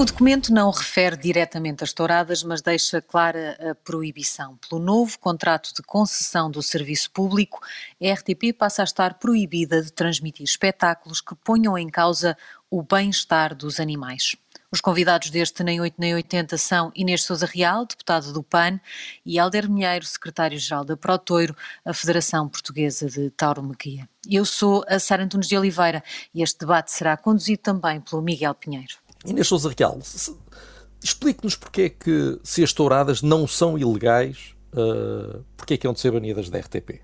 O documento não refere diretamente as touradas, mas deixa clara a proibição. Pelo novo contrato de concessão do serviço público, a RTP passa a estar proibida de transmitir espetáculos que ponham em causa o bem-estar dos animais. Os convidados deste Nem 8 Nem 80 são Inês Souza Real, deputada do PAN, e Alder Milheiro, secretário-geral da Protoiro, a Federação Portuguesa de Tauromaquia. Eu sou a Sara Antunes de Oliveira e este debate será conduzido também pelo Miguel Pinheiro. Inês Sousa Real, explique-nos porque é que, se as touradas não são ilegais, uh, porque é que hão de ser banidas da RTP?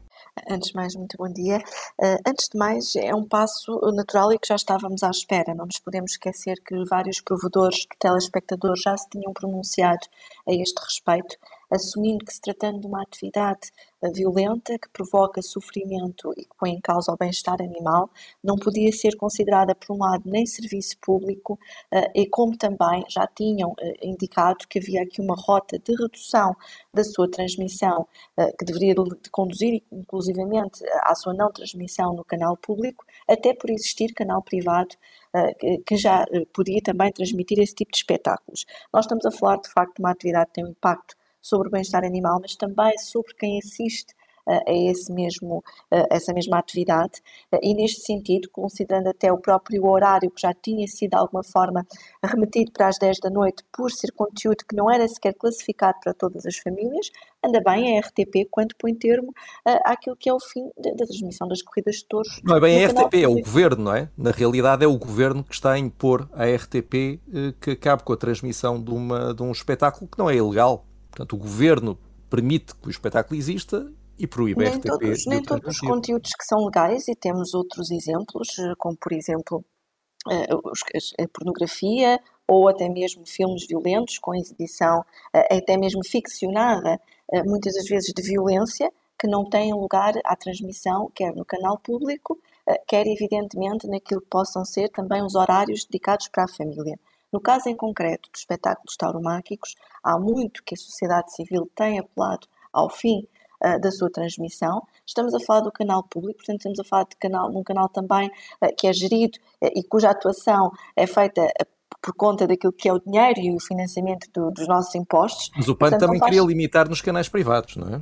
Antes de mais, muito bom dia. Uh, antes de mais, é um passo natural e que já estávamos à espera. Não nos podemos esquecer que vários provedores de telespectadores já se tinham pronunciado a este respeito assumindo que se tratando de uma atividade eh, violenta que provoca sofrimento e que põe em causa o bem-estar animal, não podia ser considerada, por um lado, nem serviço público, eh, e como também já tinham eh, indicado que havia aqui uma rota de redução da sua transmissão, que deveria conduzir, inclusivamente, à sua não transmissão no canal público, até por existir canal privado que já podia também transmitir esse tipo de espetáculos. Nós estamos a falar, de facto, de uma atividade que tem um impacto sobre o bem-estar animal, mas também sobre quem assiste a esse mesmo, essa mesma atividade e neste sentido, considerando até o próprio horário que já tinha sido de alguma forma remetido para as 10 da noite por ser conteúdo que não era sequer classificado para todas as famílias, anda bem a RTP quando põe termo àquilo que é o fim da, transmissão das corridas de touros. Não é bem a RTP, é o Governo, não é? Na realidade é o Governo que está a impor à RTP eh, que acabe com a transmissão de, uma, de um espetáculo que não é ilegal. Portanto, o governo permite que o espetáculo exista e proíbe nem a RTP. Todos, nem todos os conteúdos que são legais, e temos outros exemplos, eh, como por exemplo eh, a pornografia ou até mesmo filmes violentos com exibição eh, até mesmo ficcionada, muitas das vezes de violência, que não têm lugar à transmissão, quer no canal público, quer evidentemente naquilo que possam ser também os horários dedicados para a família. No caso em concreto dos espetáculos tauromáquicos, há muito que a sociedade civil tem apelado ao fim uh, da sua transmissão. Estamos a falar do canal público, portanto, estamos a falar de canal, num canal também uh, que é gerido uh, e cuja atuação é feita por conta daquilo que é o dinheiro e o financiamento do, dos nossos impostos. Mas o PAN Portanto, também faz... queria limitar nos canais privados, não é?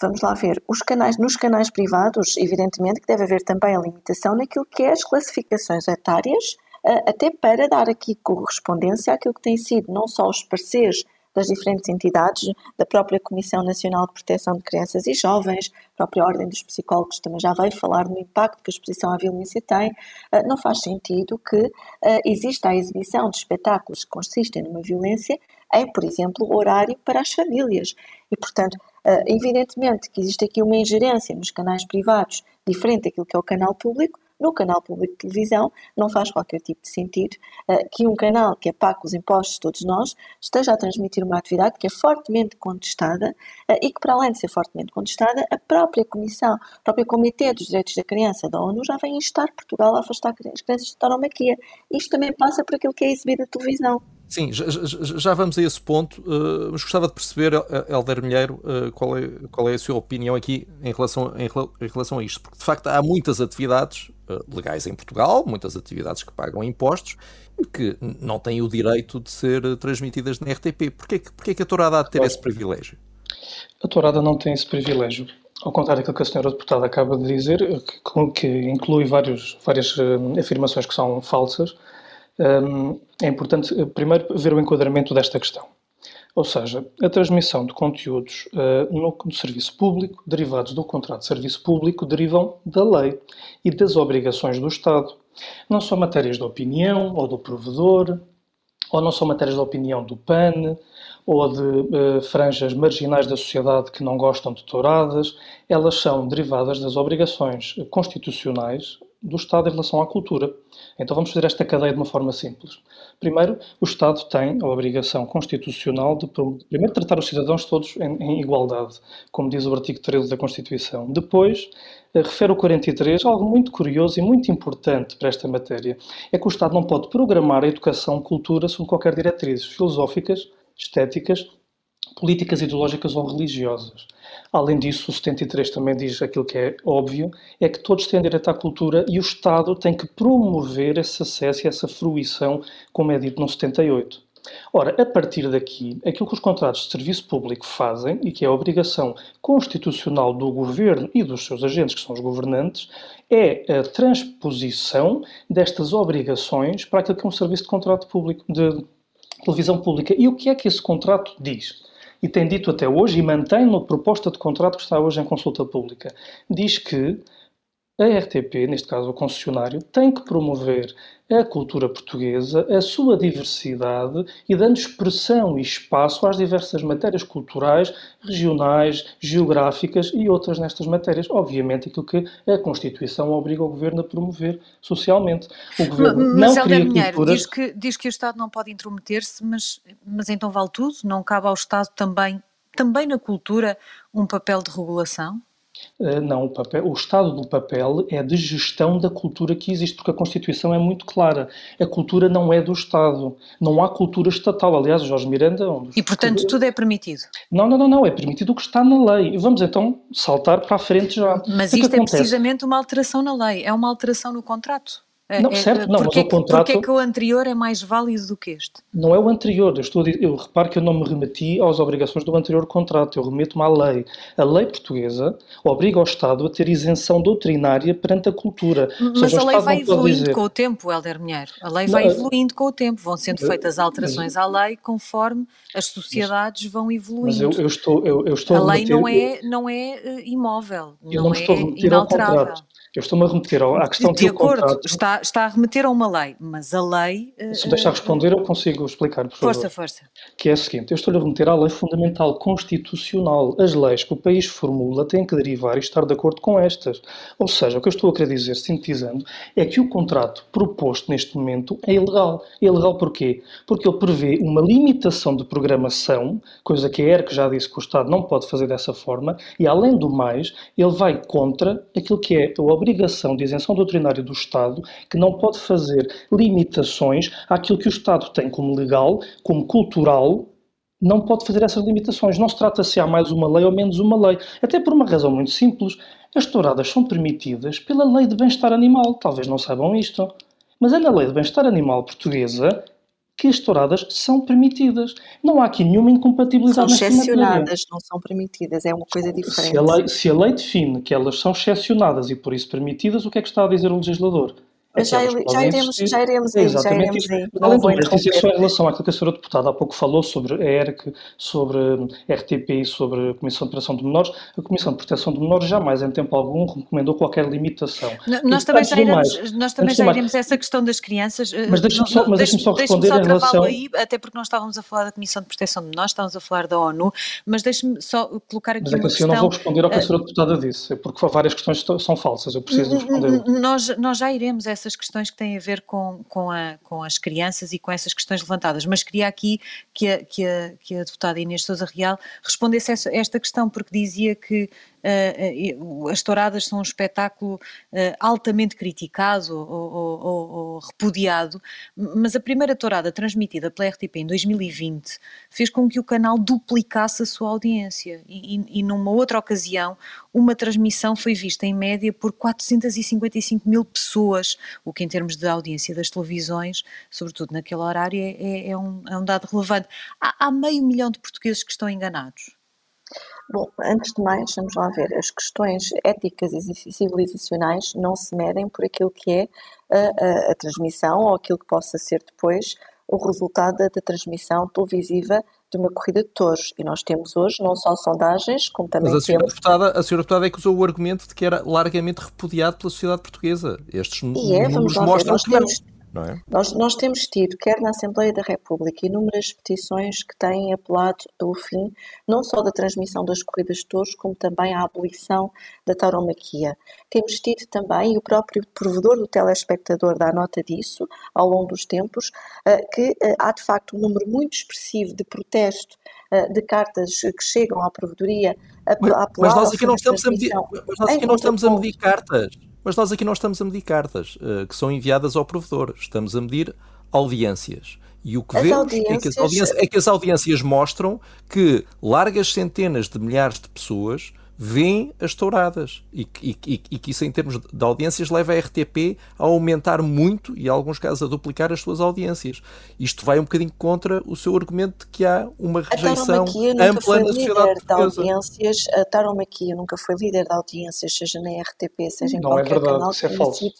Vamos lá ver. Os canais, nos canais privados, evidentemente que deve haver também a limitação naquilo que é as classificações etárias até para dar aqui correspondência àquilo que tem sido não só os pareceres das diferentes entidades, da própria Comissão Nacional de Proteção de Crianças e Jovens, a própria Ordem dos Psicólogos também já veio falar no impacto que a exposição à violência tem, ah, não faz sentido que ah, exista a exibição de espetáculos que consistem numa violência em, por exemplo, horário para as famílias. E, portanto, ah, evidentemente que existe aqui uma ingerência nos canais privados diferente daquilo que é o canal público, no canal público de televisão, não faz qualquer tipo de sentido uh, que um canal que é pago os impostos de todos nós esteja a transmitir uma atividade que é fortemente contestada uh, e que, para além de ser fortemente contestada, a própria Comissão, o próprio Comitê dos Direitos da Criança da ONU já vem instar Portugal a afastar as crianças de tauromaquia. Isto também passa por aquilo que é exibido na televisão. Sim, já, já, vamos a esse ponto, uh, mas gostava de perceber, Helder Milheiro, uh, qual, é, qual é a sua opinião aqui em relação, em, em relação a isto, porque de facto há muitas atividades uh, legais em Portugal, muitas atividades que pagam impostos e que não têm o direito de ser transmitidas na RTP. Porquê, porquê que a Tourada há de ter esse privilégio? A Tourada não tem esse privilégio. Ao contrário daquilo que a senhora deputada acaba de dizer, que, que inclui vários, várias afirmações que são falsas, é importante eh, primeiro ver o enquadramento desta questão. Ou seja, a transmissão de conteúdos uh, no, no, serviço público, derivados do contrato de serviço público, derivam da lei e das obrigações do Estado. Não são matérias de opinião ou do provedor, ou não são matérias de opinião do PAN, ou de uh, franjas marginais da sociedade que não gostam de touradas. Elas são derivadas das obrigações constitucionais do Estado em relação à cultura. Então vamos fazer esta cadeia de uma forma simples. Primeiro, o Estado tem a obrigação constitucional de, primeiro, tratar os cidadãos todos em, em igualdade, como diz o artigo 13 da Constituição. Depois, eh, refere o 43 algo muito curioso e muito importante para esta matéria. É que o Estado não pode programar a educação, cultura, sob qualquer diretrizes filosóficas, estéticas políticas ideológicas ou religiosas. Além disso, o 73 também diz aquilo que é óbvio, é que todos têm direito à cultura e o Estado tem que promover esse acesso e essa fruição, como é dito no 78. Ora, a partir daqui, aquilo que os contratos de serviço público fazem, e que é a obrigação constitucional do governo e dos seus agentes, que são os governantes, é a transposição destas obrigações para aquilo que é um serviço de contrato público, de televisão pública. E o que é que esse contrato diz? E tem dito até hoje, e mantém na proposta de contrato que está hoje em consulta pública, diz que a RTP, neste caso o concessionário, tem que promover a cultura portuguesa, a sua diversidade e dando expressão e espaço às diversas matérias culturais, regionais, geográficas e outras nestas matérias. Obviamente, aquilo que a Constituição obriga o Governo a promover socialmente. O Governo mas, não cria Minheiro, cultura... diz que, diz que o Estado não pode intrometer-se, mas, mas então vale tudo? Não cabe ao Estado também, também na cultura, um papel de regulação? Eh, não, o, papel, o estado do papel é de gestão da cultura que existe, porque a Constituição é muito clara. A cultura não é do Estado. Não há cultura estatal. Aliás, Jorge Miranda. Um e, portanto, tudo é permitido? Não, não, não, não. É permitido o que está na lei. Vamos então saltar para a frente já. Mas isto é precisamente uma alteração na lei. É uma alteração no contrato. É, não, é, certo, não, mas o contrato... Porquê é que o anterior é mais válido do que este? Não é o anterior, eu, estou eu reparo que eu não me remeti às obrigações do anterior contrato, eu remeto-me à lei. A lei portuguesa obriga o Estado a ter isenção doutrinária perante a cultura. Mas seja, a lei vai evoluindo dizer... com o tempo, Helder Minheiro. A lei vai evoluindo com o tempo, vão sendo feitas alterações à lei conforme as sociedades mas, vão evoluindo. Mas eu, eu estou, eu, eu estou a, a lei não é, não é eh, imóvel, não, não é inalterável. Eu estou-me a remeter à questão de acordo, contrato... está, está a remeter a uma lei, mas a lei... Se me deixar responder, eu consigo explicar, por favor. Força, força. Que é a seguinte, eu estou-lhe a remeter à lei fundamental constitucional. As leis que o país formula têm que derivar e estar de acordo com estas. Ou seja, o que eu estou a querer dizer, sintetizando, é que o contrato proposto neste momento é ilegal. É ilegal porquê? Porque ele prevê uma limitação de programação, coisa que a ERC já disse que o Estado não pode fazer dessa forma, e além do mais, ele vai contra aquilo que é o obrigação de isenção doutrinária do Estado, que não pode fazer limitações àquilo que o Estado tem como legal, como cultural, não pode fazer essas limitações. Não se trata se há mais uma lei ou menos uma lei. Até por uma razão muito simples. As touradas são permitidas pela lei de bem-estar animal. Talvez não saibam isto. Mas é na lei de bem-estar animal portuguesa que as touradas são permitidas. Não há aqui nenhuma incompatibilidade. São excepcionadas, não são permitidas, é uma coisa diferente. Se a, lei, se a lei define que elas são excepcionadas e por isso permitidas, o que é que está a dizer o legislador? Já, já, iremos, já iremos aí, já iremos aí. Além do dizer só em relação àquilo que a senhora deputada há pouco falou sobre a ERC, sobre a RTP e sobre a Comissão de Proteção de Menores, a Comissão de Proteção de Menores jamais em tempo algum recomendou qualquer limitação. nós também já iremos, mais, nós também já iremos essa questão das crianças. Eh, mas deixe-me só, mas deixe só responder deixe só em relação... aí, até porque nós estávamos a falar da Comissão de Proteção de Menores, estávamos a falar da ONU, mas deixe-me só colocar aqui mas é uma questão... eu não vou responder ao que a eh, senhora deputada disse, porque várias questões são falsas, eu preciso responder. Nós, nós já iremos a essas questões que têm a ver com, com, a, com as crianças e com essas questões levantadas, mas queria aqui que a, que a, que a deputada Inês Souza Real respondesse a esta questão, porque dizia que uh, as touradas são um espetáculo uh, altamente criticado ou, ou, ou, ou, repudiado, mas a primeira tourada transmitida pela RTP em 2020 fez com que o canal duplicasse a sua audiência. E, e, e numa outra ocasião uma transmissão foi vista em média por 455 mil pessoas, o que em termos de audiência das televisões, sobretudo naquele horário, é, é, é um, é um dado relevante. Há, há meio milhão de portugueses que estão enganados. Bom, antes de mais, vamos lá ver, as questões éticas e civilizacionais não se medem por aquilo que é a, a, a transmissão ou aquilo que possa ser depois o resultado da, da, transmissão televisiva de uma corrida de touros. E nós temos hoje não só sondagens, como também Mas a temos... Deputada, a senhora deputada é que usou o argumento de que era largamente repudiado pela sociedade portuguesa. Estes e é, vamos lá ver, nós temos, é? Nós, nós temos tido, quer na Assembleia da República, inúmeras petições que têm apelado ao fim não só da transmissão das corridas de touros, como também à abolição da tauromaquia. Temos tido também, e o próprio provedor do telespectador dá nota disso ao longo dos tempos, eh, que eh, há de facto um número muito expressivo de protesto eh, de cartas que chegam à provedoria a, mas, a mas nós aqui não estamos a medir, mas nós aqui não estamos a medir cartas. Mas nós aqui não estamos a medir cartas uh, que são enviadas ao provedor, estamos a medir audiências. E o que as vemos audiências... é, que as audiências, é que as audiências mostram que largas centenas de milhares de pessoas veem as touradas e, e, e, que isso em termos de audiências leva a RTP a aumentar muito e em alguns casos a duplicar as suas audiências. Isto vai um bocadinho contra o seu argumento de que há uma rejeição ampla na sociedade portuguesa. audiências, a Tarom aqui eu nunca fui líder de audiências, seja na RTP, seja em Não qualquer é verdade, canal. Isso é falso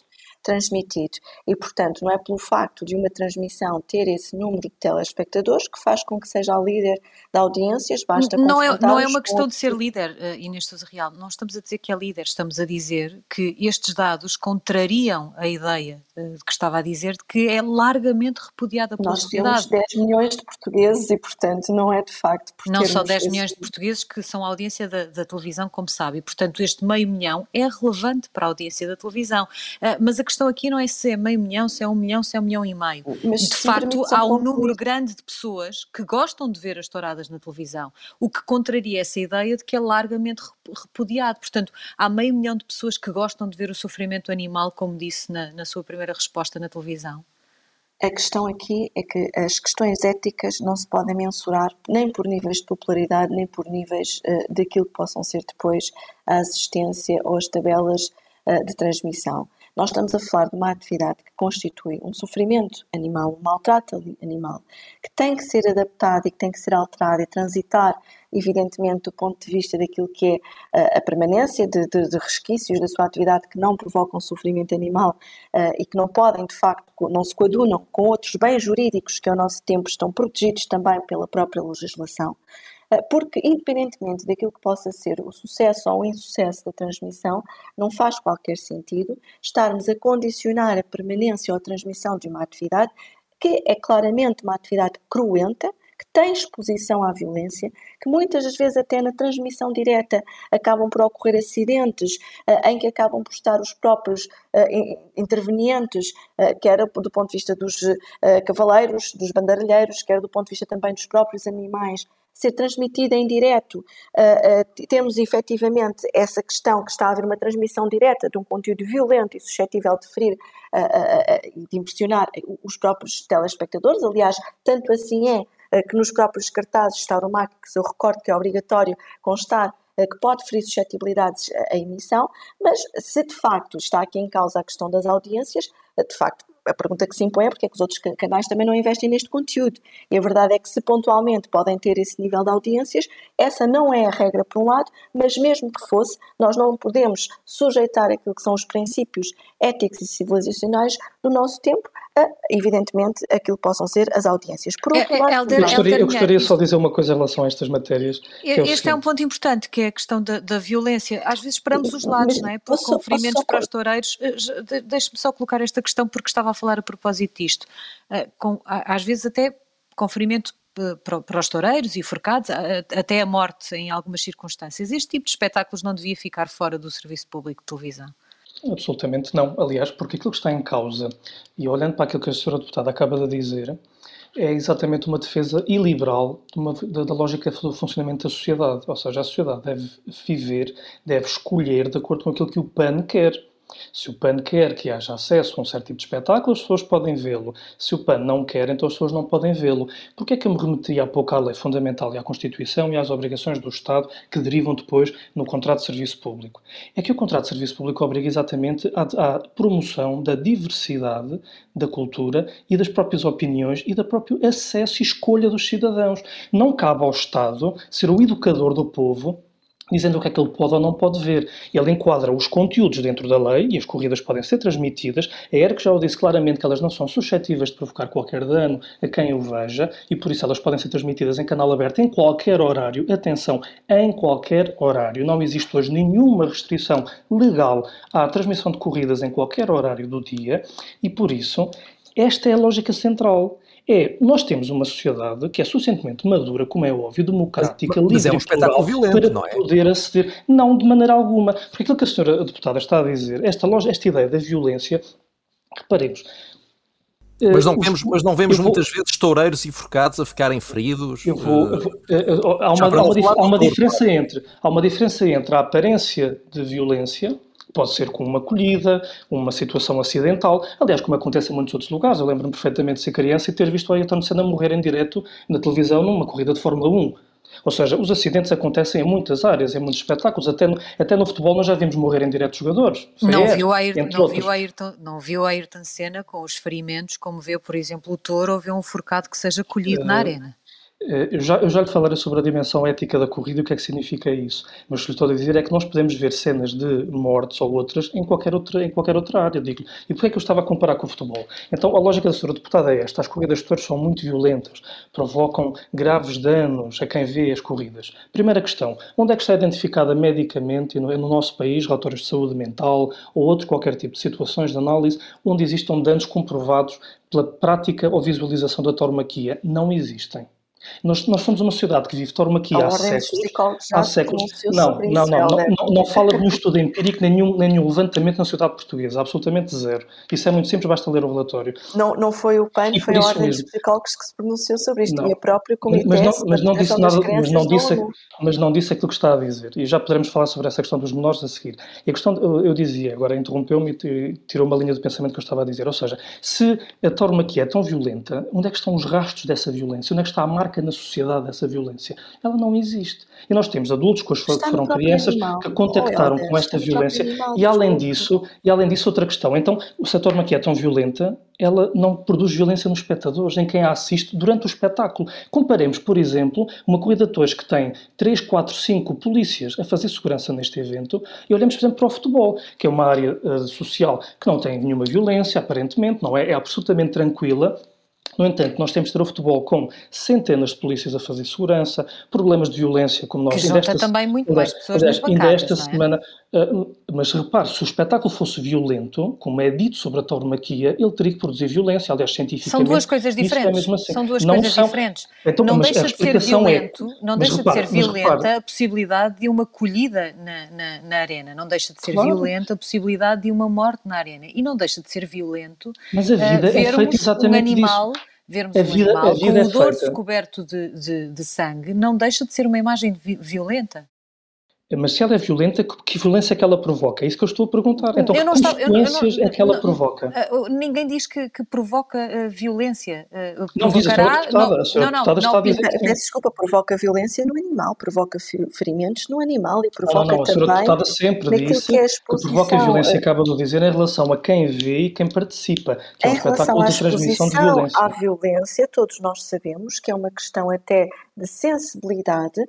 transmitido. E, portanto, não é pelo facto de uma transmissão ter esse número de telespectadores que faz com que seja a líder de audiências, basta Não é, não é uma questão de ser líder, uh, Inês Sousa Real, não estamos a dizer que é líder, estamos a dizer que estes dados contrariam a ideia uh, que estava a dizer de que é largamente repudiada pela Nós sociedade. Nós temos 10 milhões de portugueses e, portanto, não é de facto Não só 10 milhões de portugueses que são a audiência da, da, televisão, como sabe, e, portanto, este meio milhão é relevante para a audiência da televisão. Uh, mas a questão aqui não é se é meio milhão, se é um milhão, se é um milhão e meio. Mas, de facto, há um número grande de pessoas que gostam de ver as touradas na televisão, o que contraria essa ideia de que é largamente repudiado. Portanto, há meio milhão de pessoas que gostam de ver o sofrimento animal, como disse na, na sua primeira resposta na televisão. A questão aqui é que as questões éticas não se podem mensurar nem por níveis de popularidade, nem por níveis uh, daquilo que possam ser depois a assistência ou as tabelas uh, de transmissão. Nós estamos a falar de uma atividade que constitui um sofrimento animal, um maltrato animal, que tem que ser adaptado e que tem que ser alterado e transitar, evidentemente, do ponto de vista daquilo que é eh, a permanência de, de, de resquícios da sua atividade que não provocam sofrimento animal uh, e que não podem, de facto, não se coadunam com outros bens jurídicos que ao nosso tempo estão protegidos também pela própria legislação. Eh, porque, independentemente daquilo que possa ser o sucesso ou o insucesso da transmissão, não faz qualquer sentido estarmos a condicionar a permanência ou a transmissão de uma atividade que é claramente uma atividade cruenta, que tem exposição à violência, que muitas das vezes até na transmissão direta acabam por ocorrer acidentes uh, em que acabam por estar os próprios uh, intervenientes, uh, quer do ponto de vista dos cavaleiros, dos banderilheiros, quer do ponto de vista também dos próprios animais, ser transmitida em direto. Uh, uh, temos efetivamente essa questão que está a haver uma transmissão direta de um conteúdo violento e suscetível de ferir e uh, de impressionar os próprios telespectadores. Aliás, tanto assim é que nos próprios cartazes está o MAC, que eu recordo que é obrigatório constar que pode ferir suscetibilidades à emissão, mas se de facto está aqui em causa a questão das audiências, de facto a pergunta que se impõe é porque é que os outros canais também não investem neste conteúdo. E a verdade é que se pontualmente podem ter esse nível de audiências, essa não é a regra por um lado, mas mesmo que fosse, nós não podemos sujeitar aquilo que são os princípios éticos e civilizacionais do nosso tempo a, evidentemente, aquilo que possam ser as audiências. Por outro é, é lado, Elder, eu gostaria, eu gostaria só de dizer uma coisa em relação a estas matérias. É este é um ponto importante, que é a questão da, da violência. Às vezes esperamos os lados, não é? Por conferimentos para os toureiros. Eh, deixe-me só colocar esta questão, porque estava a falar a propósito disto. Eh, com, às vezes até conferimento eh, para os toureiros e forcados, até a morte em algumas circunstâncias. Este tipo de espetáculos não devia ficar fora do serviço público de televisão? Absolutamente não. Aliás, porque aquilo que está em causa, e olhando para aquilo que a senhora deputada acaba de dizer, é exatamente uma defesa iliberal de uma, da, da, lógica do funcionamento da sociedade. Ou seja, a sociedade deve viver, deve escolher de acordo com aquilo que o PAN quer. Se o PAN quer que haja acesso a um certo tipo de espetáculo, as pessoas podem vê-lo. Se o PAN não quer, então as pessoas não podem vê-lo. Porquê é que eu me remeti há pouco à lei fundamental e à Constituição e às obrigações do Estado que derivam depois no contrato de serviço público? É que o contrato de serviço público obriga exatamente à, à promoção da diversidade da cultura e das próprias opiniões e do próprio acesso e escolha dos cidadãos. Não cabe ao Estado ser o educador do povo dizendo o que é que ele pode ou não pode ver. Ele enquadra os conteúdos dentro da lei e as corridas podem ser transmitidas. A ERC já o disse claramente que elas não são suscetíveis de provocar qualquer dano a quem o veja e por isso elas podem ser transmitidas em canal aberto em qualquer horário. Atenção, em qualquer horário. Não existe hoje nenhuma restrição legal à transmissão de corridas em qualquer horário do dia e por isso esta é a lógica central é, nós temos uma sociedade que é suficientemente madura, como é óbvio, democrática, mas, mas livre é um espetáculo violento, para não é? poder aceder. Não, de maneira alguma. Porque aquilo que a senhora deputada está a dizer, esta, loja, esta ideia da violência, reparemos, eh, mas não vemos, mas não vemos vou, muitas vezes toureiros enforcados a ficarem feridos. Eu vou, eu vou, eh, eh, há uma, há uma, há uma diferença entre, há uma diferença entre a aparência de violência Pode ser com uma colhida, uma situação acidental, aliás, como acontece em muitos outros lugares. Eu lembro-me perfeitamente de ser criança e ter visto o Ayrton Senna morrer em direto na televisão numa corrida de Fórmula 1. Ou seja, os acidentes acontecem em muitas áreas, em muitos espetáculos. Até no, até no futebol nós já vimos morrer em direto jogadores. Não, viu Ayrton, não, viu Ayrton, não viu Ayrton Senna com os ferimentos, como vê, por exemplo, o touro ou vê um forcado que seja colhido uh, na arena. Eh, eu já, eu já lhe falarei sobre a dimensão ética da corrida e o que é que significa isso. Mas o que lhe estou a dizer é que nós podemos ver cenas de mortes ou outras em qualquer outra, em qualquer outra área, digo E porquê é que eu estava a comparar com o futebol? Então, a lógica da senhora deputada é esta. As corridas de touros são muito violentas, provocam graves danos a quem vê as corridas. Primeira questão, onde é que está identificada medicamente no, no nosso país relatórios de saúde mental ou outro qualquer tipo de situações de análise onde existam danos comprovados pela prática ou visualização da tauromaquia? Não existem. Nós, nós somos uma sociedade que vive aqui há séculos. Há séculos. Não, não, não, não, não, fala de um estudo empírico, nenhum, nenhum levantamento na sociedade portuguesa, absolutamente zero. Isso é muito simples, basta ler o relatório. Não, não foi o PAN, foi a Ordem dos Psicólogos que se pronunciou sobre isto, não. e a própria Comitê mas não, mas não disse nada, mas não disse, mas não disse aquilo que está a dizer. E já poderemos falar sobre essa questão dos menores a seguir. E a questão, eu, dizia, agora interrompeu-me e tirou uma linha de pensamento que eu estava a dizer. Ou seja, se a aqui é tão violenta, onde é que estão os rastros dessa violência? Onde é que está a marca na sociedade dessa violência? Ela não existe. E nós temos adultos que foram crianças animal. que contactaram oh, com esta violência. E além disso, e além disso, outra questão. Então, se a torna que é tão violenta, ela não produz violência nos espectadores, em quem a assiste durante o espetáculo. Comparemos, por exemplo, uma corrida de que tem 3, 4, 5 polícias a fazer segurança neste evento e olhamos, por exemplo, para o futebol, que é uma área uh, social que não tem nenhuma violência, aparentemente, não é? É absolutamente tranquila no entanto, nós temos de ter o futebol com centenas de polícias a fazer segurança, problemas de violência, como nós... Que junta também muito mais pessoas nas bancadas, ainda esta é? semana, uh, Mas repare, se o espetáculo fosse violento, como é dito sobre a tauromaquia, ele teria que produzir violência, aliás, cientificamente... São duas coisas é diferentes. É assim. São duas não coisas são... diferentes. Então, não deixa de ser é- violento, é... não deixa repare, de ser violenta repare... a possibilidade de uma colhida na, na, na, arena, não deixa de ser claro. violenta a possibilidade de uma morte na arena, e não deixa de ser violento mas a vida uh, é feita exatamente um animal... Disso vermos a um vida, animal com o dorso coberto de, de, de, sangue, não deixa de ser uma imagem violenta. Mas se ela é violenta, que violência é que ela provoca? É isso que eu estou a perguntar. Então, eu que consequências é que ela provoca? Uh, ninguém diz que, que provoca uh, violência. Uh, não diz a senhora deputada. A senhora não, não, está a dizer Peço desculpa, provoca violência no animal, provoca ferimentos no animal e provoca não, não, a senhora deputada sempre disse que, é que provoca violência, acaba de dizer, em relação a quem vê e quem participa, que é um espetáculo de transmissão de violência. à violência, todos nós sabemos que é uma questão até de sensibilidade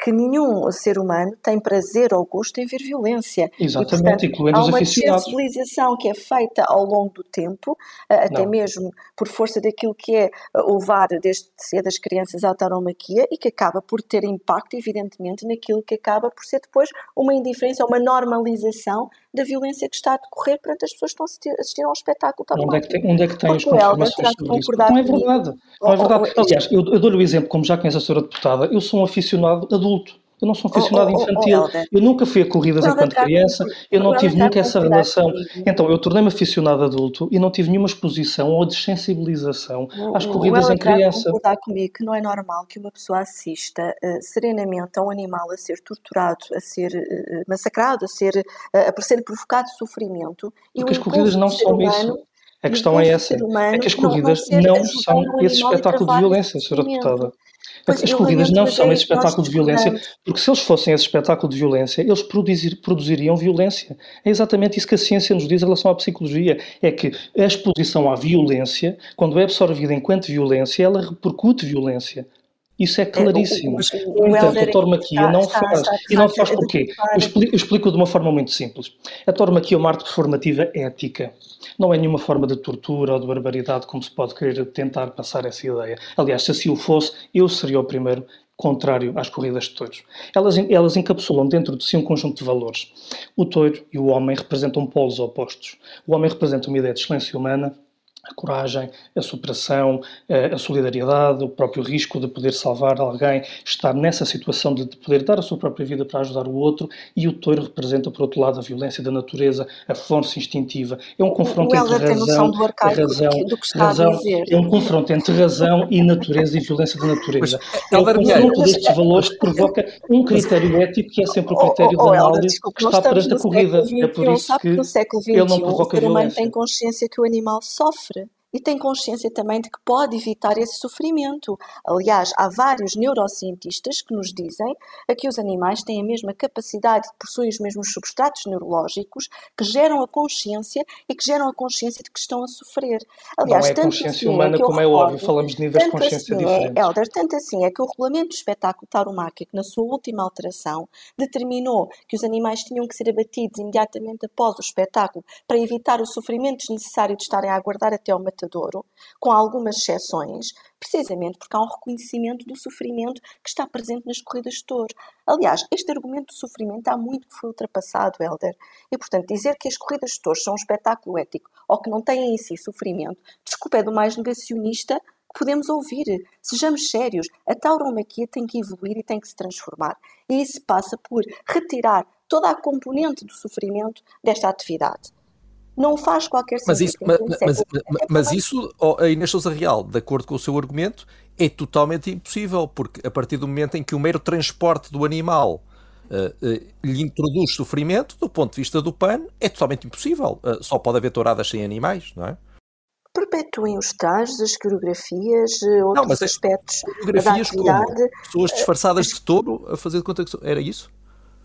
que nenhum ser humano tem prazer ou gosto em ver violência. Exatamente, e, portanto, incluindo. Há uma sensibilização que é feita ao longo do tempo, eh, até Não. mesmo por força daquilo que é eh, o levar desde cedo as crianças à tauromaquia e que acaba por ter impacto, evidentemente, naquilo que acaba por ser depois uma indiferença, uma normalização da violência que está a decorrer perante as pessoas que estão a assistir ao espetáculo onde é, que tem, onde é que tem as confirmações sobre isso? Não é verdade. Não é verdade. Aliás, eu, eu dou-lhe o exemplo, como já conheço a senhora deputada, eu sou um aficionado adulto. Eu não sou um aficionado oh, oh, oh infantil. Oh, eu nunca fui a corridas enquanto criança. Eu não tive nunca essa relação. Então, eu tornei-me aficionado adulto e não tive nenhuma exposição ou desensibilização às corridas em criança. concordar comigo que não é normal que uma pessoa assista uh, serenamente a um animal a ser torturado, a ser uh, massacrado, a ser, uh, a ser provocado sofrimento. Porque as corridas não são isso. A questão é essa. É que as corridas não, não são esse espetáculo de violência, senhora deputada. Pois as corridas não são esse espetáculo de violência, porque se eles fossem esse espetáculo de violência, eles produzir, produziriam violência. É exatamente isso que a ciência nos diz em relação à psicologia. É que a exposição à violência, quando é absorvida enquanto violência, ela repercute violência. Isso é, é claríssimo. No entanto, a tormaquia não faz. e não faz porquê? Eu explico, eu explico de uma forma muito simples. A tormaquia é uma arte performativa ética. Não é nenhuma forma de tortura ou de barbaridade como se pode querer tentar passar essa ideia. Aliás, se assim o fosse, eu seria o primeiro contrário às corridas de touros. Elas, elas encapsulam dentro de si um conjunto de valores. O touro e o homem representam polos opostos. O homem representa uma ideia de excelência humana, a coragem, a superação, a solidariedade, o próprio risco de poder salvar alguém, estar nessa situação de poder dar a sua própria vida para ajudar o outro, e o touro representa, por outro lado, a violência da natureza, a força instintiva. É um confronto entre razão, razão, do que razão é um confronto entre razão e natureza e violência da natureza. Mas, é o confronto destes valores que provoca um critério ético que é sempre o critério oh, oh, da análise que está perante a corrida. É por isso que ele não provoca. O ser humano tem consciência que o animal sofre e tem consciência também de que pode evitar esse sofrimento. Aliás, há vários neurocientistas que nos dizem que os animais têm a mesma capacidade, possuem os mesmos substratos neurológicos que geram a consciência e que geram a consciência de que estão a sofrer. Aliás, Não é a consciência assim humana, é como é óbvio, falamos de níveis de consciência assim diferentes. É, Elder, tanto assim é que o regulamento do espetáculo tauromáquico, na sua última alteração, determinou que os animais tinham que ser abatidos imediatamente após o espetáculo para evitar o sofrimento desnecessário de estarem a aguardar até ao matadouro, com algumas exceções, precisamente porque há um reconhecimento do sofrimento que está presente nas corridas de touro. Aliás, este argumento do sofrimento há muito que foi ultrapassado, Helder. E, portanto, dizer que as corridas de touros são um espetáculo ético ou que não têm em si sofrimento, desculpa, é do mais negacionista que podemos ouvir. Sejamos sérios, a tauromaquia tem que evoluir e tem que se transformar. E isso passa por retirar toda a componente do sofrimento desta atividade não faz qualquer sentido. Mas isso, mas, mas, mas, mas isso oh, a Inês Sousa Real, de acordo com o seu argumento, é totalmente impossível, porque a partir do momento em que o mero transporte do animal uh, uh, lhe introduz sofrimento, do ponto de vista do PAN, é totalmente impossível. Uh, só pode haver touradas sem animais, não é? Perpetuem os trajes, as coreografias, outros não, mas é aspectos coreografias da atividade. Como? Pessoas disfarçadas de touro a fazer de conta que... Era isso?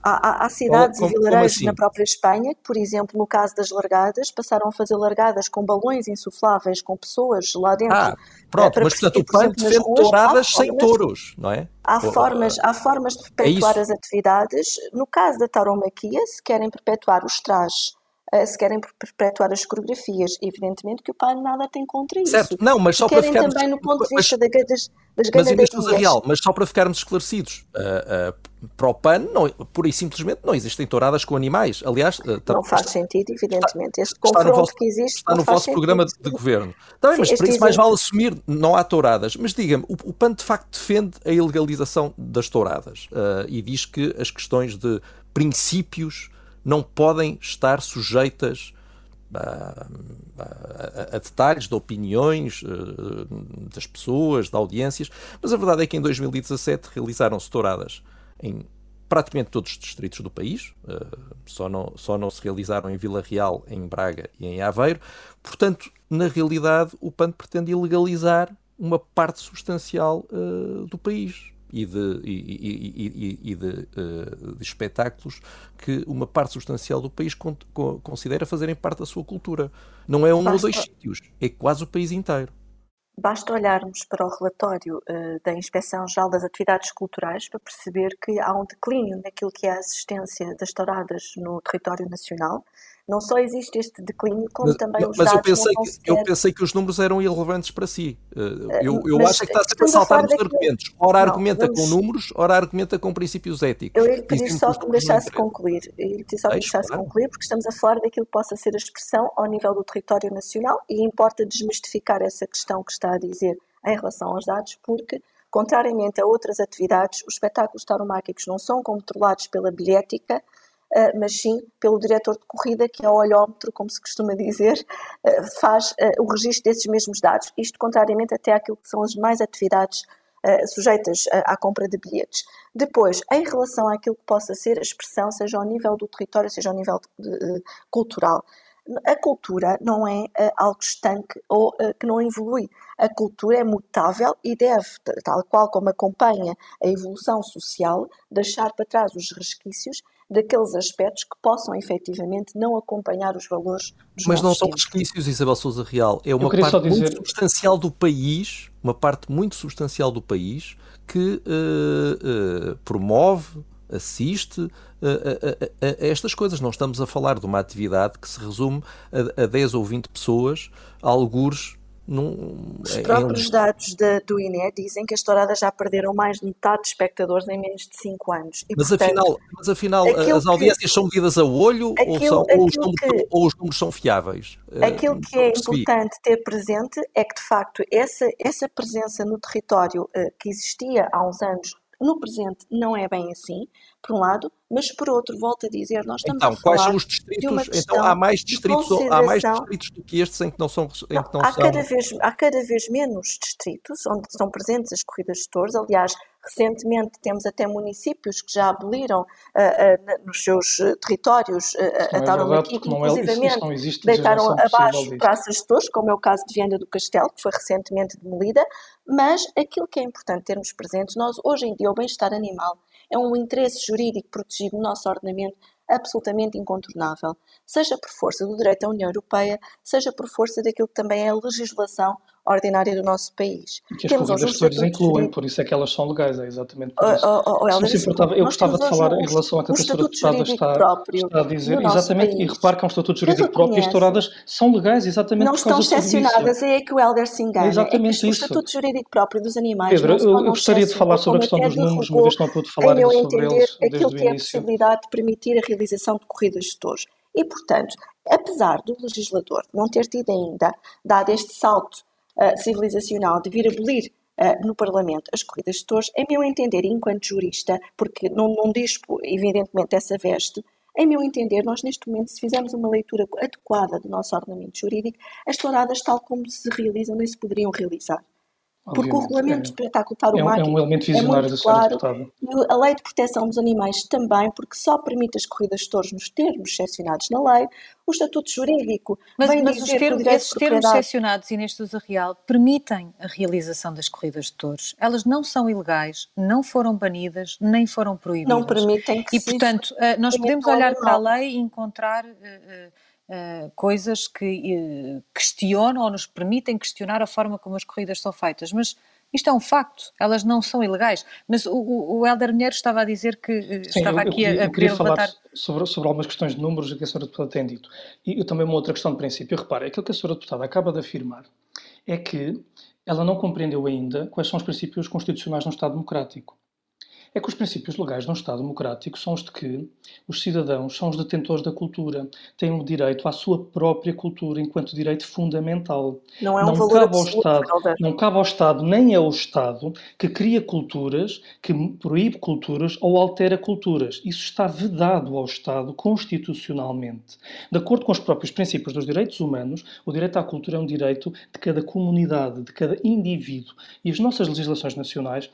Há, há, cidades como, e vilarejos assim? na própria Espanha que, por exemplo, no caso das largadas, passaram a fazer largadas com balões insufláveis, com pessoas lá dentro. Ah, pronto, mas portanto o PAN defende touradas sem touros, não é? Há formas, há formas de é perpetuar é as atividades. No caso da tauromaquia, se querem perpetuar os trajes se querem perpetuar as coreografias. Evidentemente que o PAN nada tem contra isso. Certo, não, mas só para ficarmos... também no ponto de vista mas, da, das, das mas, real, mas só para ficarmos esclarecidos, uh, uh, para o PAN, não, pura e simplesmente, não existem touradas com animais. Aliás, uh, não faz está, sentido, evidentemente. Este confronto vosso, que existe está no vosso programa de, de governo. Está bem, mas para isso mais vale assumir, não há touradas. Mas diga-me, o, o, PAN de facto defende a ilegalização das touradas e diz que as questões de princípios não podem estar sujeitas a, a, a, detalhes de opiniões uh, das pessoas, de audiências, mas a verdade é que em 2017 realizaram-se touradas em praticamente todos os distritos do país, uh, só, não, só não se realizaram em Vila Real, em Braga e em Aveiro. Portanto, na realidade, o PAN pretende ilegalizar uma parte substancial uh, do país e de, e, e, e de, uh, de, espetáculos que uma parte substancial do país con considera fazerem parte da sua cultura. Não é um Basta... ou dois sítios, é quase o país inteiro. Basta olharmos para o relatório uh, da Inspeção Geral das Atividades Culturais para perceber que há um declínio naquilo que é a assistência das touradas no território nacional não só existe este declínio, como mas, também os mas dados eu pensei, que, eu pensei que os números eram irrelevantes para si. Eh, eu, eu acho que está sempre a saltar nos argumentos. Ora não, argumenta vamos... com números, ora argumenta com princípios éticos. Eu ia pedir só que me deixasse concluir. Eu só que me deixasse claro. concluir, porque estamos a falar daquilo que possa ser a expressão ao nível do território nacional e importa desmistificar essa questão que está a dizer em relação aos dados, porque contrariamente a outras atividades, os espetáculos tauromáquicos não são controlados pela bilhética, mas sim pelo diretor de corrida, que é o olhómetro, como se costuma dizer, ah, faz ah, o registro desses mesmos dados. Isto contrariamente até àquilo que são as demais atividades sujeitas à compra de bilhetes. Depois, em relação àquilo que possa ser a expressão, seja ao nível do território, seja ao nível cultural, a cultura não é algo estanque ou que não evolui. A cultura é mutável e deve, tal qual como acompanha a evolução social, deixar para trás os resquícios daqueles aspectos que possam efetivamente não acompanhar os valores dos Mas não são resquícios, Isabel Souza Real. É uma parte dizer... muito substancial do país, uma parte muito substancial do país que uh, uh, promove, assiste uh, a, a, a, estas coisas. Não estamos a falar de uma atividade que se resume a, a 10 ou 20 pessoas, algures Num, Os próprios dados da, do INE dizem que as touradas já perderam mais de metade de espectadores em menos de 5 anos. E, mas, portanto, afinal, mas afinal, as audiências que, são medidas a olho aquilo, ou, são, ou, os números, que, ou, os números, são fiáveis? Aquilo que é importante ter presente é que, de facto, essa, essa presença no território uh, que existia há uns anos, no presente, não é bem assim por um lado, mas por outro, volto a dizer, nós estamos então, a falar quais são os distritos? Então há mais distritos, há mais distritos do que estes em que não são, em não, que não há são... Cada vez, há cada vez menos distritos onde estão presentes as corridas de touros. Aliás, recentemente temos até municípios que já aboliram uh, uh, nos seus territórios uh, a tauromaquia, que inclusivamente é, deitaram abaixo praças de touros, como é o caso de Viana do Castelo, que foi recentemente demolida, mas aquilo que é importante termos presentes, nós hoje em dia o bem-estar animal é um interesse jurídico protegido no nosso ordenamento absolutamente incontornável, seja por força do direito da União Europeia, seja por força daquilo que também é a legislação ordinária do nosso país. E que as Temos corridas todas incluem, por isso é que elas são legais, é exatamente por isso. Oh, oh, oh, importava, eu gostava de falar em relação à que a Câmara Deputada está, está a dizer, exatamente, e repare que é um estatuto jurídico próprio e as touradas são legais exatamente não por causa estão excepcionadas, é que o Helder se engana. É exatamente é isso. O estatuto jurídico próprio dos animais Pedro, eu, eu gostaria de falar sobre a questão dos números, uma vez que não pude falar sobre eles desde aquilo que é a possibilidade de permitir a realização de corridas de touros. E, portanto, apesar do legislador não ter tido ainda dado este salto uh, civilizacional de vir abolir uh, no Parlamento as corridas de touros, em meu entender, enquanto jurista, porque não, não dispo, evidentemente, essa veste, em meu entender, nós neste momento, se fizermos uma leitura adequada do nosso ordenamento jurídico, as touradas, tal como se realizam, nem se poderiam realizar. Porque Obviamente, o regulamento é. de espetáculo taromáquico é, um, é um elemento visionário é muito claro, e a lei de proteção dos animais também, porque só permite as corridas de touros nos termos excepcionados na lei, o estatuto jurídico mas, vem mas dizer termos, esses termos excepcionados, Inês Sousa Real, permitem a realização das corridas de touros. Elas não são ilegais, não foram banidas, nem foram proibidas. Não permitem que E, portanto, eh, nós podemos olhar para a lei e encontrar... Uh, uh, uh, coisas que uh, questionam ou nos permitem questionar a forma como as corridas são feitas, mas isto é um facto, elas não são ilegais. Mas o, o Helder Minheiro estava a dizer que uh, Sim, estava eu, aqui eu, a, a querer levantar... sobre, sobre algumas questões de números que a senhora deputada tem dito. E eu, também uma outra questão de princípio. Repare, aquilo que a senhora deputada acaba de afirmar é que ela não compreendeu ainda quais são os princípios constitucionais de um Estado democrático é que os princípios legais de um Estado democrático são os de que os cidadãos são os detentores da cultura, têm o direito à sua própria cultura enquanto direito fundamental. Não é um não valor cabe ao Estado, Não cabe ao Estado, nem é o Estado, que cria culturas, que proíbe culturas ou altera culturas. Isso está vedado ao Estado constitucionalmente. De acordo com os próprios princípios dos direitos humanos, o direito à cultura é um direito de cada comunidade, de cada indivíduo. E as nossas legislações nacionais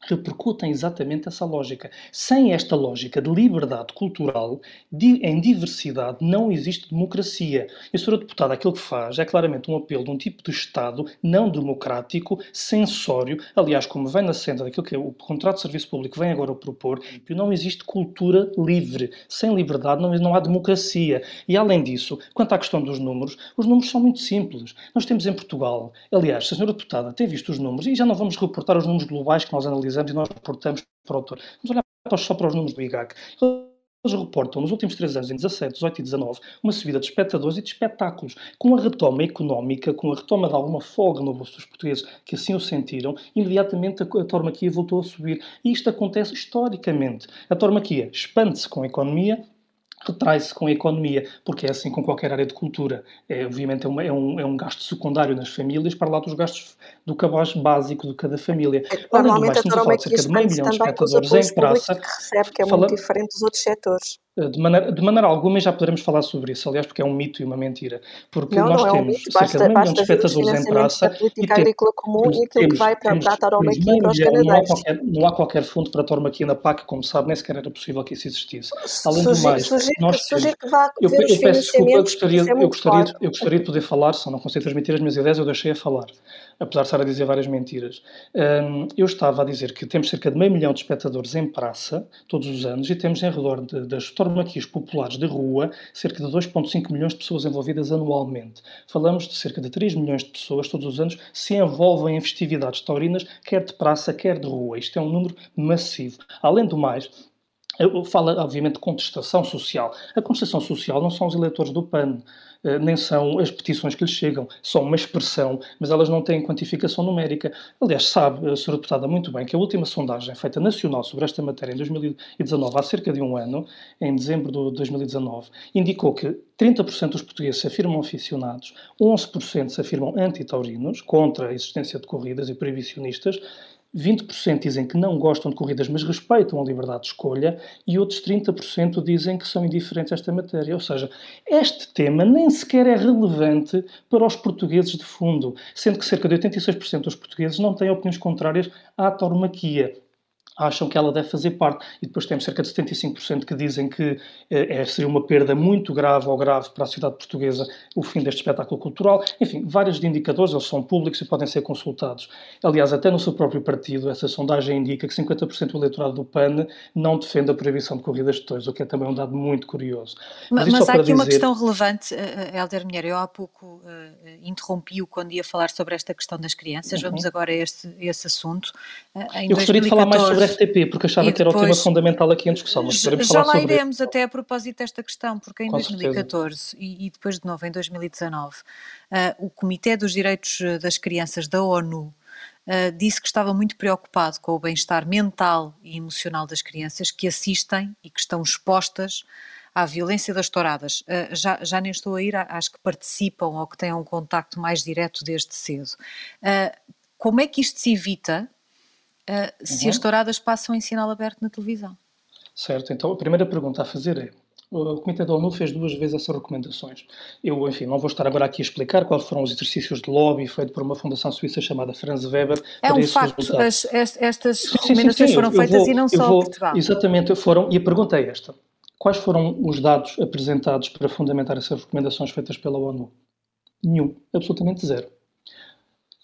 repercutem exatamente essa lógica. Sem esta lógica de liberdade cultural, em diversidade, não existe democracia. E a senhora deputada aquilo que faz é claramente um apelo de um tipo de Estado não democrático, censório, aliás, como vem na senda daquilo que é o contrato de serviço público vem agora propor, que não existe cultura livre. Sem liberdade não, não há democracia. E além disso, quanto à questão dos números, os números são muito simples. Nós temos em Portugal, aliás, a senhora deputada tem visto os números, e já não vamos reportar os números globais que nós analisamos analisamos e nós reportamos para o autor. Vamos olhar só para os números do IGAC. Eles reportam nos últimos três anos, em 17, 18 e 19, uma subida de espectadores e de espetáculos. Com a retoma económica, com a retoma de alguma folga no bolso dos portugueses que assim o sentiram, imediatamente a, a tormaquia voltou a subir. E isto acontece historicamente. A tormaquia expande-se com a economia, retrai-se com a economia, porque é assim com qualquer área de cultura. É, obviamente é, uma, é, um, é um gasto secundário nas famílias para lá dos gastos do cabaz básico de cada família. É Além do mais, a falar de cerca de meio milhão de espectadores em praça. Que recebe, que é fala... muito diferente dos outros setores. Eh, de maneira, de maneira alguma, e já poderemos falar sobre isso, aliás, porque é um mito e uma mentira. Porque não, nós não temos é um cerca basta, de de espectadores em praça. Política e agrícola comum temos, e aquilo temos, que vai para, para a tauromaquia e para os canadeiros. Não há, qualquer, não há qualquer fundo para a tauromaquia na PAC, como sabe, nem sequer era possível que isso existisse. Além do mais, sugiro, nós que vá eu, eu peço desculpa, eu gostaria, é eu, gostaria, claro. eu gostaria de poder falar, se não consigo transmitir as minhas ideias, eu deixei a falar apesar de estar a dizer várias mentiras. Um, eu estava a dizer que temos cerca de meio milhão de espectadores em praça, todos os anos, e temos em redor de, das tormaquias populares de rua, cerca de 2,5 milhões de pessoas envolvidas anualmente. Falamos de cerca de 3 milhões de pessoas todos os anos se envolvem em festividades taurinas, quer de praça, quer de rua. Isto é um número massivo. Além do mais, Fala, obviamente, de contestação social. A contestação social não são os eleitores do PAN, nem são as petições que lhes chegam, são uma expressão, mas elas não têm quantificação numérica. Aliás, sabe, a Sra. Deputada, muito bem que a última sondagem feita nacional sobre esta matéria em 2019, há cerca de um ano, em dezembro de 2019, indicou que 30% dos portugueses se afirmam aficionados, 11% se afirmam antitaurinos, contra a existência de corridas e proibicionistas, 20% dizem que não gostam de corridas, mas respeitam a liberdade de escolha, e outros 30% dizem que são indiferentes a esta matéria. Ou seja, este tema nem sequer é relevante para os portugueses de fundo, sendo que cerca de 86% dos portugueses não têm opiniões contrárias à tauromaquia acham que ela deve fazer parte. E depois temos cerca de 75% que dizem que eh, é, seria uma perda muito grave ou grave para a sociedade portuguesa o fim deste espetáculo cultural. Enfim, vários de indicadores, eles são públicos e podem ser consultados. Aliás, até no seu próprio partido, essa sondagem indica que 50% do eleitorado do PAN não defende a proibição de corridas de touros, o que é também um dado muito curioso. Mas, mas há aqui dizer... uma questão relevante, Helder Minheiro, eu há pouco uh, interrompi-o quando ia falar sobre esta questão das crianças, uhum. vamos agora a este, esse assunto. Uh, em eu 2014, gostaria de falar mais sobre RTP, porque achava que era o tema fundamental aqui em discussão. Mas já, já lá iremos até a propósito desta questão, porque em Com 2014 e, e, depois de novo em 2019, uh, o Comitê dos Direitos das Crianças da ONU Uh, disse que estava muito preocupado com o bem-estar mental e emocional das crianças que assistem e que estão expostas à violência das touradas. Uh, já, já nem estou a ir às que participam ou que têm um contacto mais direto desde cedo. Uh, como é que isto se evita uh, se uhum. as touradas passam em sinal aberto na televisão. Certo, então a primeira pergunta a fazer é, o Comitê da ONU fez duas vezes essas recomendações. Eu, enfim, não vou estar agora aqui a explicar quais foram os exercícios de lobby feito por uma fundação suíça chamada Franz Weber. É um facto, as, estas sim, recomendações sim, sim, foram feitas vou, e não só vou, Portugal. Exatamente, foram, e a pergunta é esta. Quais foram os dados apresentados para fundamentar essas recomendações feitas pela ONU? Nenhum, absolutamente zero.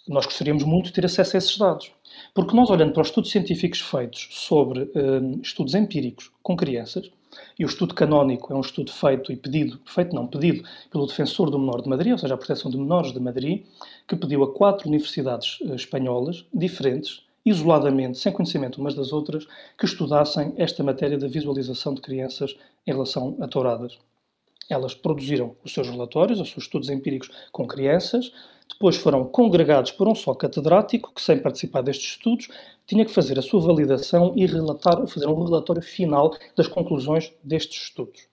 Nós gostaríamos muito de ter acesso a esses dados. Porque nós, olhando para os estudos científicos feitos sobre um, estudos empíricos com crianças, e o estudo canónico é um estudo feito e pedido, feito não, pedido pelo defensor do menor de Madrid, ou seja, a proteção de menores de Madrid, que pediu a quatro universidades uh, espanholas diferentes, isoladamente, sem conhecimento umas das outras, que estudassem esta matéria da visualização de crianças em relação a touradas. Elas produziram os seus relatórios, os seus estudos empíricos com crianças, depois foram congregados por um só catedrático que, sem participar destes estudos, tinha que fazer a sua validação e relatar, fazer um relatório final das conclusões destes estudos.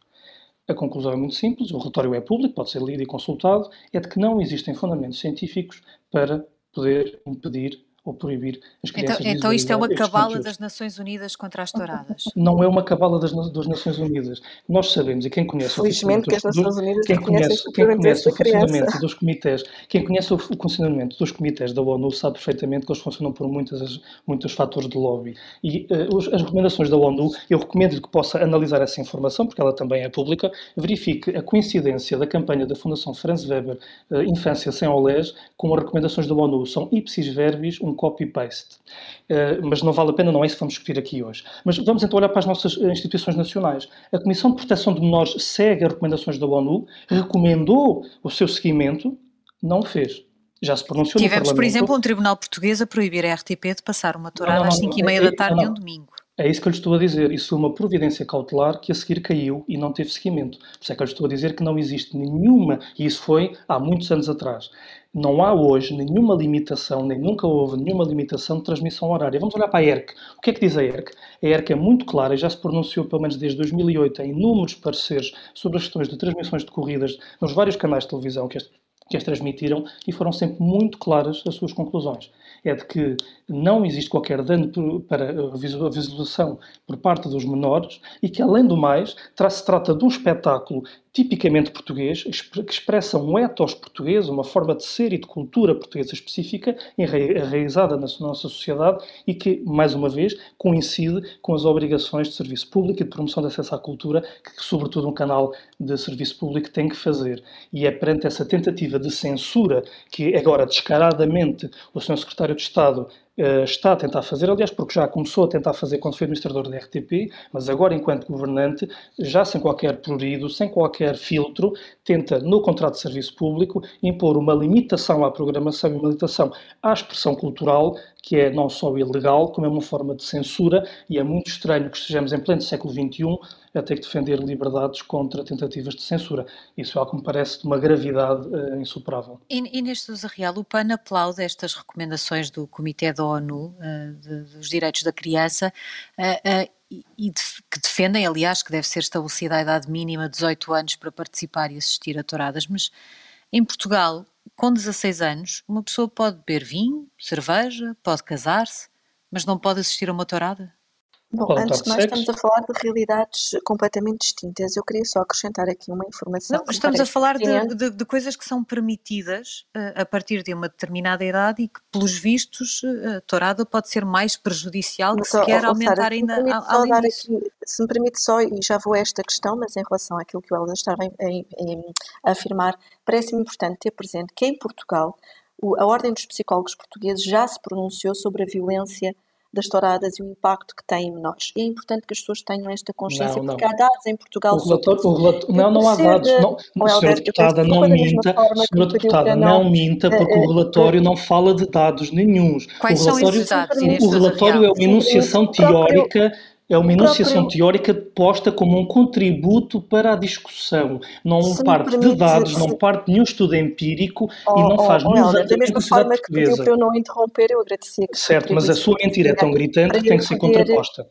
A conclusão é muito simples, o relatório é público, pode ser lido e consultado, é de que não existem fundamentos científicos para poder impedir ou proibir as então, crianças Então, então isto é uma cabala das Nações Unidas contra as touradas? Não é uma cabala das, das Nações Unidas. Nós sabemos, e quem conhece Felizmente que as Nações Unidas quem conhece, quem conhece o funcionamento dos comitês, quem conhece o funcionamento dos comitês da ONU sabe perfeitamente que eles funcionam por muitas, muitos fatores de lobby. E uh, as recomendações da ONU, eu recomendo que possa analisar essa informação, porque ela também é pública, verifique a coincidência da campanha da Fundação Franz Weber, uh, Infância Sem Olés, com as recomendações da ONU. São ipsis verbis, um copy-paste. Uh, mas não vale a pena, não é isso que vamos discutir aqui hoje. Mas vamos então olhar para as nossas eh, instituições nacionais. A Comissão de Proteção de Menores segue as recomendações da ONU, recomendou o seu seguimento, não o fez. Já se pronunciou Tivemos, por exemplo, um tribunal português a proibir a RTP de passar uma tourada às 5 e meia da tarde de um domingo. É isso que eu lhe estou a dizer. Isso foi uma providência cautelar que a seguir caiu e não teve seguimento. Por isso é que eu lhe estou a dizer que não existe nenhuma, e isso foi há muitos anos atrás, não há hoje nenhuma limitação, nem nunca houve nenhuma limitação de transmissão horária. Vamos olhar para a ERC. O que é que diz a ERC? A ERC é muito clara e já se pronunciou, pelo menos desde 2008, em inúmeros pareceres sobre as questões de transmissões de corridas nos vários canais de televisão que as, que as transmitiram e foram sempre muito claras as suas conclusões é de que não existe qualquer dano para a visualização por parte dos menores e que, além do mais, se trata de um espetáculo tipicamente português, que expressa um ethos português, uma forma de ser e de cultura portuguesa específica, enraizada na nossa sociedade e que, mais uma vez, coincide com as obrigações de serviço público e de promoção de acesso à cultura que, sobretudo, um canal de serviço público tem que fazer. E é perante essa tentativa de censura que agora descaradamente o Sr. Secretário de Estado uh, está a tentar fazer, aliás, porque já começou a tentar fazer quando foi administrador da RTP, mas agora, enquanto governante, já sem qualquer prurido, sem qualquer filtro, tenta, no contrato de serviço público, impor uma limitação à programação e uma limitação à expressão cultural, que é não só ilegal, como é uma forma de censura, e é muito estranho que estejamos em pleno século XXI a ter que defender liberdades contra tentativas de censura. Isso é algo que me parece de uma gravidade uh, insuperável. Inês Sousa Real, o PAN aplaude estas recomendações do Comitê da ONU uh, de, dos Direitos da Criança uh, e de, que defendem, aliás, que deve ser estabelecida a idade mínima de 18 anos para participar e assistir a touradas, mas em Portugal, com 16 anos, uma pessoa pode beber vinho, cerveja, pode casar-se, mas não pode assistir a uma tourada? Bom, Pode antes de mais estamos a falar de realidades completamente distintas. Eu queria só acrescentar aqui uma informação. Não, estamos a falar de, de, de, coisas que são permitidas uh, a partir de uma determinada idade e que, pelos vistos, uh, a tourada pode ser mais prejudicial que se quer aumentar Sara, ainda a, além disso. Aqui, se me permite só, e já vou a esta questão, mas em relação àquilo que o Helder estava a afirmar, parece-me importante ter presente que em Portugal a Ordem dos Psicólogos Portugueses já se pronunciou sobre a violência das touradas e o impacto que têm em menores. E é importante que as pessoas tenham esta consciência, não, não. porque há dados em Portugal o relatório, o relatório, Não, não há dados. Não, oh, senhora deputada, não minta, senhora deputada, não, minta, porque o relatório não fala de dados nenhums. Quais o relatório, são esses dados? O relatório é uma enunciação teórica é uma enunciação próprio... teórica posta como um contributo para a discussão. Não se parte de dados, não parte de nenhum estudo empírico oh, e não oh, faz oh, nenhum Da mesma forma que pediu para eu não interromper, eu agradecia que Certo, mas a sua mentira é tão gritante que tem que ser contraposta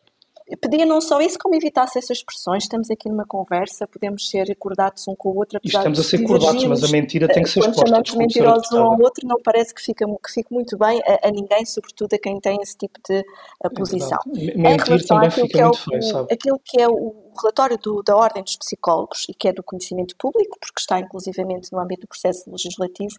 pedia não só isso, como evitasse essas expressões. Estamos aqui numa conversa, podemos ser acordados um com o outro. Estamos a ser acordados, mas a mentira tem que ser exposta. Quando chamamos mentirosos um ao outro, não parece que fica, que fique muito bem a, a, ninguém, sobretudo a quem tem esse tipo de posição. É Mentir também fica é muito feio, sabe? Aquilo que é o relatório do, da Ordem dos Psicólogos, e que é do conhecimento público, porque está inclusivamente no âmbito do processo legislativo,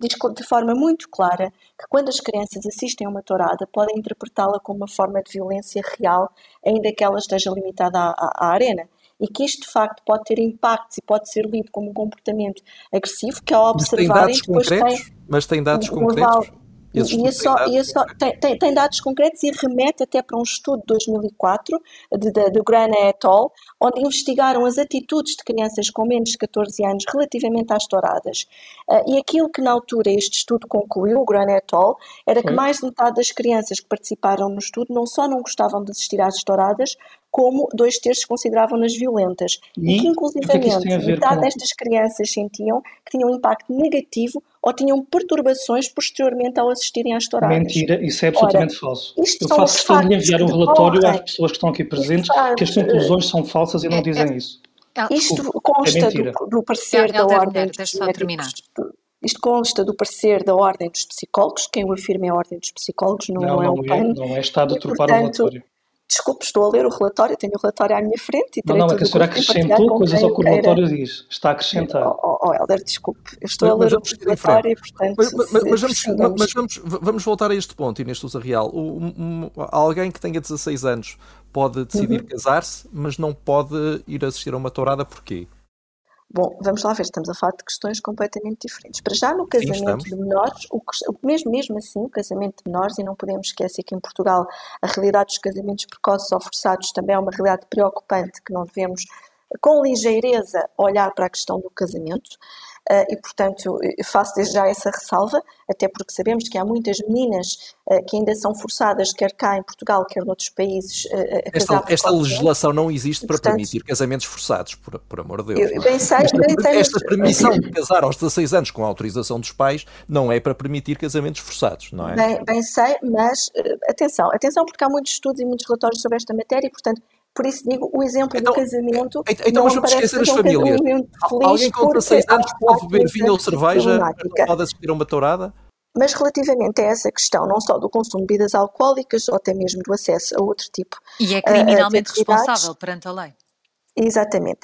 diz de forma muito clara que quando as crianças assistem a uma tourada podem interpretá-la como uma forma de violência real, ainda que ela esteja limitada à, à, à arena e que isto de facto pode ter impactos e pode ser lido como um comportamento agressivo que ao observarem depois concretos? tem mas tem dados um, concretos e, e, é só, é só, tem, tem, tem, dados concretos e remete até para um estudo de 2004 de, de, do Grana et al., onde investigaram as atitudes de crianças com menos de 14 anos relativamente às touradas. Uh, e aquilo que na altura este estudo concluiu, o Grana et al., era que mais de metade das crianças que participaram no estudo não só não gostavam de assistir às touradas, como dois terços consideravam-nas violentas. E, e que, inclusivamente, que metade com... destas crianças sentiam que tinham um impacto negativo ou tinham perturbações posteriormente ao assistirem às touradas. Mentira, isso é absolutamente Ora, falso. Eu faço questão de enviar um relatório às pessoas que estão aqui presentes que as conclusões são falsas e não é, dizem é, isso. Isto consta é do, do, parecer da Ordem dos Isto consta do parecer da Ordem dos Psicólogos, quem o afirma é a Ordem dos Psicólogos, não, não, não é o PAN. Não é Estado a trupar o relatório. Desculpe, estou a ler o relatório, tenho o relatório à minha frente e Não, não, é que a senhora acrescentou coisas ao que o relatório diz. Está a acrescentar. Oh, oh, oh Helder, desculpe, eu estou mas, a ler o relatório e, portanto... Mas, mas, mas, vamos, mas vamos, vamos, voltar a este ponto, Inês Sousa Real. Um, um, alguém que tenha 16 anos pode decidir uhum. casar-se, mas não pode ir assistir a uma tourada, porquê? Bom, vamos lá ver, estamos a falar de questões completamente diferentes. Para já, no casamento Sim, de menores, o, mesmo, mesmo assim, o casamento de menores, e não podemos esquecer que em Portugal a realidade dos casamentos precoces ou forçados também é uma realidade preocupante que não devemos, com ligeireza, olhar para a questão do casamento. Uh, e, portanto, faço desde já essa ressalva, até porque sabemos que há muitas meninas uh, que ainda são forçadas, quer cá em Portugal, quer noutros países, uh, a Esta, esta legislação não existe para portanto, permitir casamentos forçados, por, por amor de Deus. Eu, bem sei, esta, bem esta permissão de casar aos 16 anos com a autorização dos pais não é para permitir casamentos forçados, não é? Bem, bem sei, mas atenção, atenção, porque há muitos estudos e muitos relatórios sobre esta matéria e, portanto, por isso digo, o exemplo então, do casamento. Então, então mas vamos esquecer as famílias. Um Alguém com 16 anos pode beber vinho ou cerveja, pode assistir a uma tourada? Mas relativamente a essa questão, não só do consumo de bebidas alcoólicas, ou até mesmo do acesso a outro tipo. E é criminalmente responsável perante a lei. Exatamente.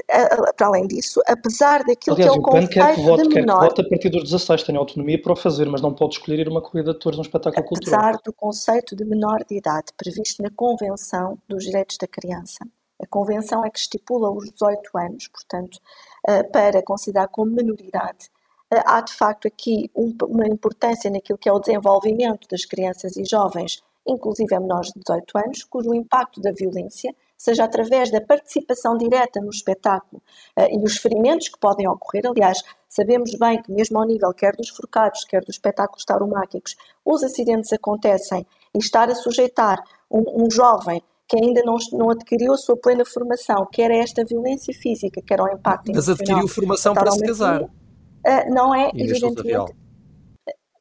Para além disso, apesar daquilo Aliás, que é o, conceito quer que vote, de menor... Quer que vote a partir dos 16, tem autonomia para o fazer, mas não pode escolher ir uma corrida de touros num espetáculo apesar cultural. Apesar do conceito de menor de idade previsto na Convenção dos Direitos da Criança. A Convenção é que estipula os 18 anos, portanto, eh, para considerar como menoridade há de facto aqui uma importância naquilo que é o desenvolvimento das crianças e jovens, inclusive a menores de 18 anos, cujo impacto da violência seja através da participação direta no espetáculo uh, e os ferimentos que podem ocorrer. Aliás, sabemos bem que, mesmo ao nível quer dos forcados, quer dos espetáculos tauromáquicos, os acidentes acontecem e estar a sujeitar um, um jovem que ainda não, não, adquiriu a sua plena formação, quer a esta violência física, quer ao impacto Mas adquiriu formação para se casar. Uh, não é, Inês evidentemente.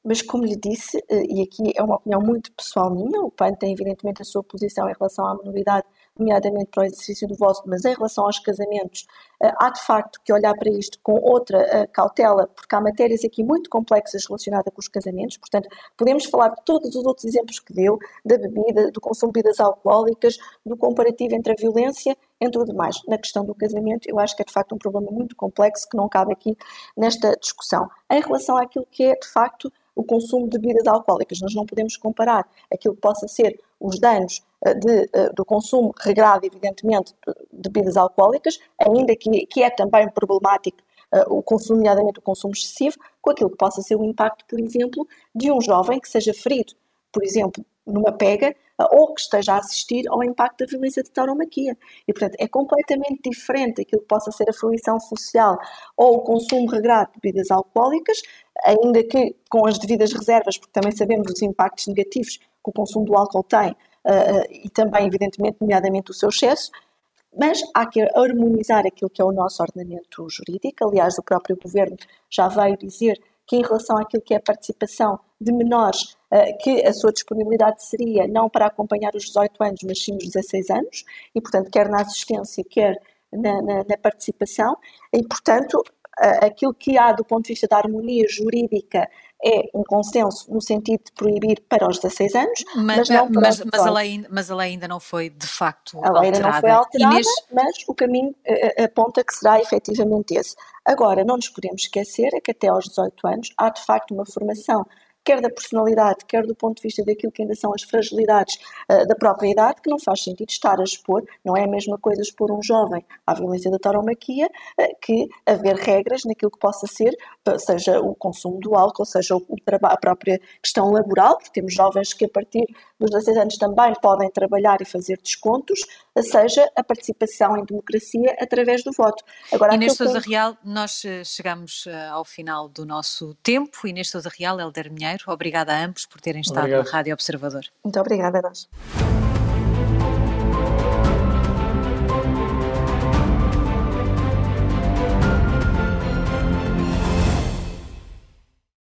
Mas, como lhe disse, e aqui é uma opinião muito pessoal minha, o PAN tem evidentemente a sua posição em relação à minoridade nomeadamente para o exercício do voto, mas em relação aos casamentos, eh, há de facto que olhar para isto com outra eh, cautela, porque há matérias aqui muito complexas relacionadas com os casamentos, portanto, podemos falar de todos os outros exemplos que deu, da bebida, do consumo de bebidas alcoólicas, do comparativo entre a violência, entre o demais. Na questão do casamento, eu acho que é de facto um problema muito complexo que não cabe aqui nesta discussão. Em relação àquilo que é de facto o consumo de bebidas alcoólicas. Nós não podemos comparar aquilo que possa ser os danos eh, de, eh, do consumo regrado, evidentemente, de bebidas alcoólicas, ainda que, que é também problemático uh, o consumo, nomeadamente o consumo excessivo, com aquilo que possa ser o impacto, por exemplo, de um jovem que seja ferido, por exemplo, numa pega, ou que esteja a assistir ao impacto da violência de tauromaquia. E, portanto, é completamente diferente aquilo que possa ser a fruição social ou o consumo regrado de bebidas alcoólicas, ainda que com as devidas reservas, porque também sabemos os impactos negativos que o consumo do álcool tem, uh, e também, evidentemente, nomeadamente o seu excesso, mas há que harmonizar aquilo que é o nosso ordenamento jurídico. Aliás, o próprio governo já veio dizer que, em relação àquilo que é a participação de menores, uh, que a sua disponibilidade seria não para acompanhar os 18 anos, mas sim os 16 anos, e, portanto, quer na assistência, quer na, na, na participação, e, portanto, aquilo que há do ponto de vista da harmonia jurídica é um consenso no sentido de proibir para os 16 anos, mas, mas não para mas, os mas, a lei, mas a lei ainda não foi de facto a lei ainda não foi alterada, Inês... mas o caminho uh, aponta que será efetivamente esse. Agora, não nos podemos esquecer é que até aos 18 anos há de facto uma formação quer da personalidade, quer do ponto de vista daquilo que ainda são as fragilidades uh, da própria idade, que não faz sentido estar a expor, não é a mesma coisa expor um jovem à violência da tauromaquia uh, que haver regras naquilo que possa ser, seja o consumo do álcool, seja a própria questão laboral, porque temos jovens que a partir dos 16 anos também podem trabalhar e fazer descontos, seja a participação em democracia através do voto. Agora, Inês Sousa. Real, nós chegamos ao final do nosso tempo. Inês Sousa Real, Helder Minheiro, Obrigada a ambos por terem estado Obrigado. na Rádio Observador. Muito obrigada a nós.